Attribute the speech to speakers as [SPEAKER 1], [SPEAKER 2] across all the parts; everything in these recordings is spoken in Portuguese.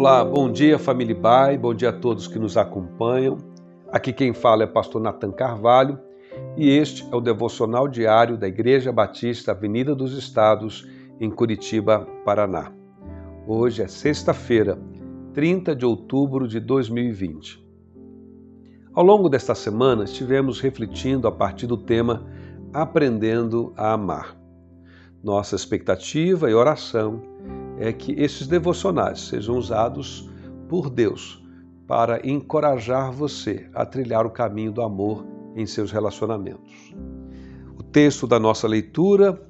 [SPEAKER 1] Olá, bom dia família Bai, bom dia a todos que nos acompanham. Aqui quem fala é pastor Natan Carvalho e este é o devocional diário da Igreja Batista Avenida dos Estados, em Curitiba, Paraná. Hoje é sexta-feira, 30 de outubro de 2020. Ao longo desta semana estivemos refletindo a partir do tema Aprendendo a Amar. Nossa expectativa e oração é que esses devocionais sejam usados por Deus para encorajar você a trilhar o caminho do amor em seus relacionamentos. O texto da nossa leitura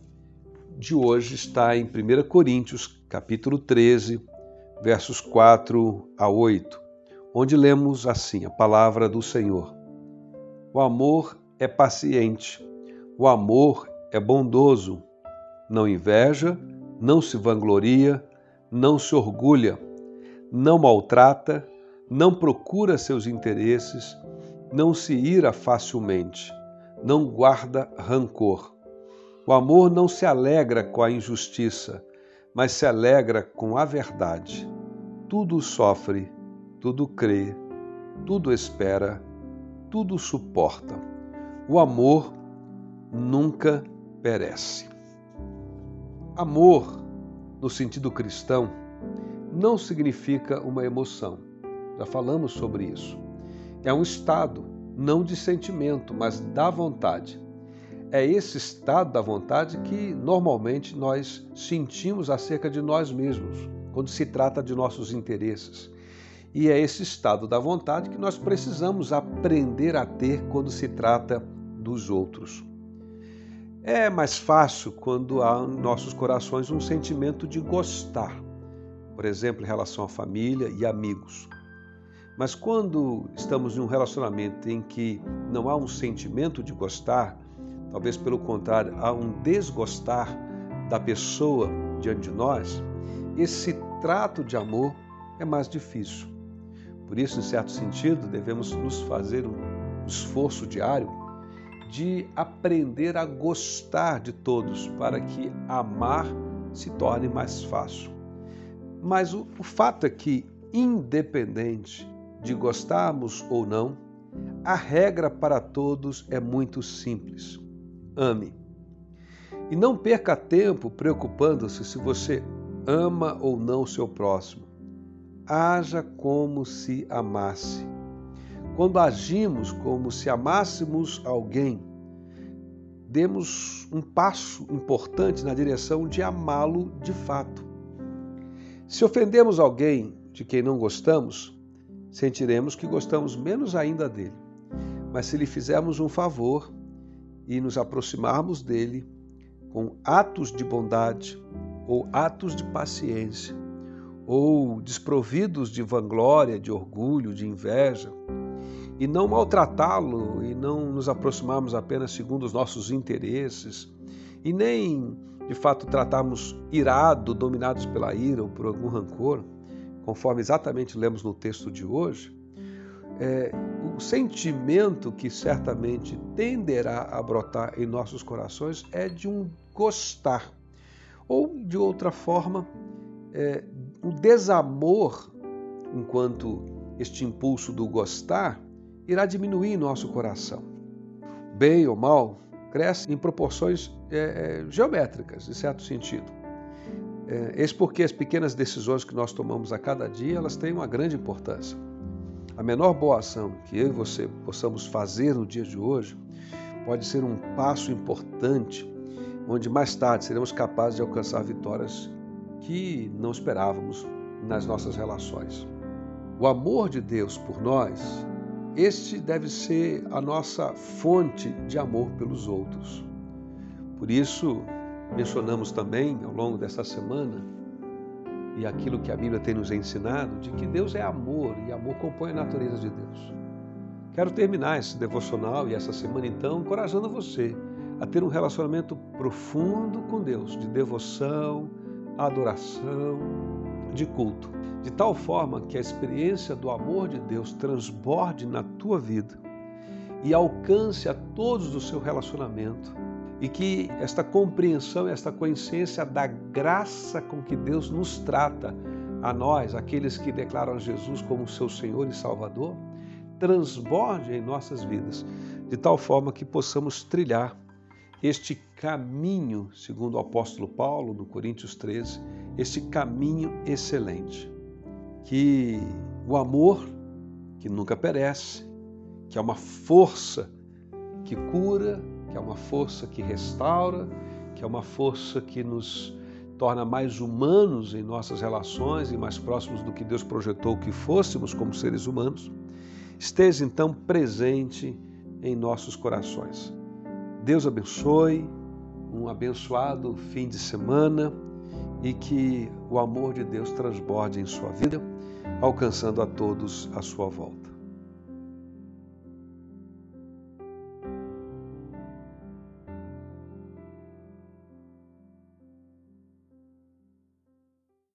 [SPEAKER 1] de hoje está em 1 Coríntios, capítulo 13, versos 4 a 8, onde lemos assim a palavra do Senhor. O amor é paciente, o amor é bondoso, não inveja, não se vangloria, não se orgulha, não maltrata, não procura seus interesses, não se ira facilmente, não guarda rancor. O amor não se alegra com a injustiça, mas se alegra com a verdade. Tudo sofre, tudo crê, tudo espera, tudo suporta. O amor nunca perece. Amor, no sentido cristão, não significa uma emoção. Já falamos sobre isso. É um estado, não de sentimento, mas da vontade. É esse estado da vontade que normalmente nós sentimos acerca de nós mesmos, quando se trata de nossos interesses. E é esse estado da vontade que nós precisamos aprender a ter quando se trata dos outros. É mais fácil quando há em nossos corações um sentimento de gostar, por exemplo, em relação à família e amigos. Mas quando estamos em um relacionamento em que não há um sentimento de gostar, talvez pelo contrário, há um desgostar da pessoa diante de nós, esse trato de amor é mais difícil. Por isso, em certo sentido, devemos nos fazer um esforço diário de aprender a gostar de todos, para que amar se torne mais fácil. Mas o, o fato é que, independente de gostarmos ou não, a regra para todos é muito simples: ame. E não perca tempo preocupando-se se você ama ou não o seu próximo. Haja como se amasse. Quando agimos como se amássemos alguém, demos um passo importante na direção de amá-lo de fato. Se ofendemos alguém de quem não gostamos, sentiremos que gostamos menos ainda dele. Mas se lhe fizermos um favor e nos aproximarmos dele com atos de bondade ou atos de paciência, ou desprovidos de vanglória, de orgulho, de inveja, e não maltratá-lo e não nos aproximarmos apenas segundo os nossos interesses e nem de fato tratarmos irado, dominados pela ira ou por algum rancor, conforme exatamente lemos no texto de hoje, é, o sentimento que certamente tenderá a brotar em nossos corações é de um gostar, ou de outra forma, é, desamor, enquanto este impulso do gostar irá diminuir em nosso coração. Bem ou mal, cresce em proporções é, é, geométricas, em certo sentido. É, eis porque as pequenas decisões que nós tomamos a cada dia, elas têm uma grande importância. A menor boa ação que eu e você possamos fazer no dia de hoje pode ser um passo importante, onde mais tarde seremos capazes de alcançar vitórias que não esperávamos nas nossas relações. O amor de Deus por nós este deve ser a nossa fonte de amor pelos outros. Por isso, mencionamos também ao longo dessa semana e aquilo que a Bíblia tem nos ensinado de que Deus é amor e amor compõe a natureza de Deus. Quero terminar esse devocional e essa semana então encorajando você a ter um relacionamento profundo com Deus, de devoção, adoração, de culto de tal forma que a experiência do amor de Deus transborde na tua vida e alcance a todos do seu relacionamento e que esta compreensão, esta consciência da graça com que Deus nos trata a nós, aqueles que declaram Jesus como seu Senhor e Salvador, transborde em nossas vidas, de tal forma que possamos trilhar este caminho, segundo o apóstolo Paulo, no Coríntios 13, este caminho excelente. Que o amor, que nunca perece, que é uma força que cura, que é uma força que restaura, que é uma força que nos torna mais humanos em nossas relações e mais próximos do que Deus projetou que fôssemos como seres humanos, esteja então presente em nossos corações. Deus abençoe, um abençoado fim de semana e que o amor de Deus transborde em sua vida, alcançando a todos à sua volta.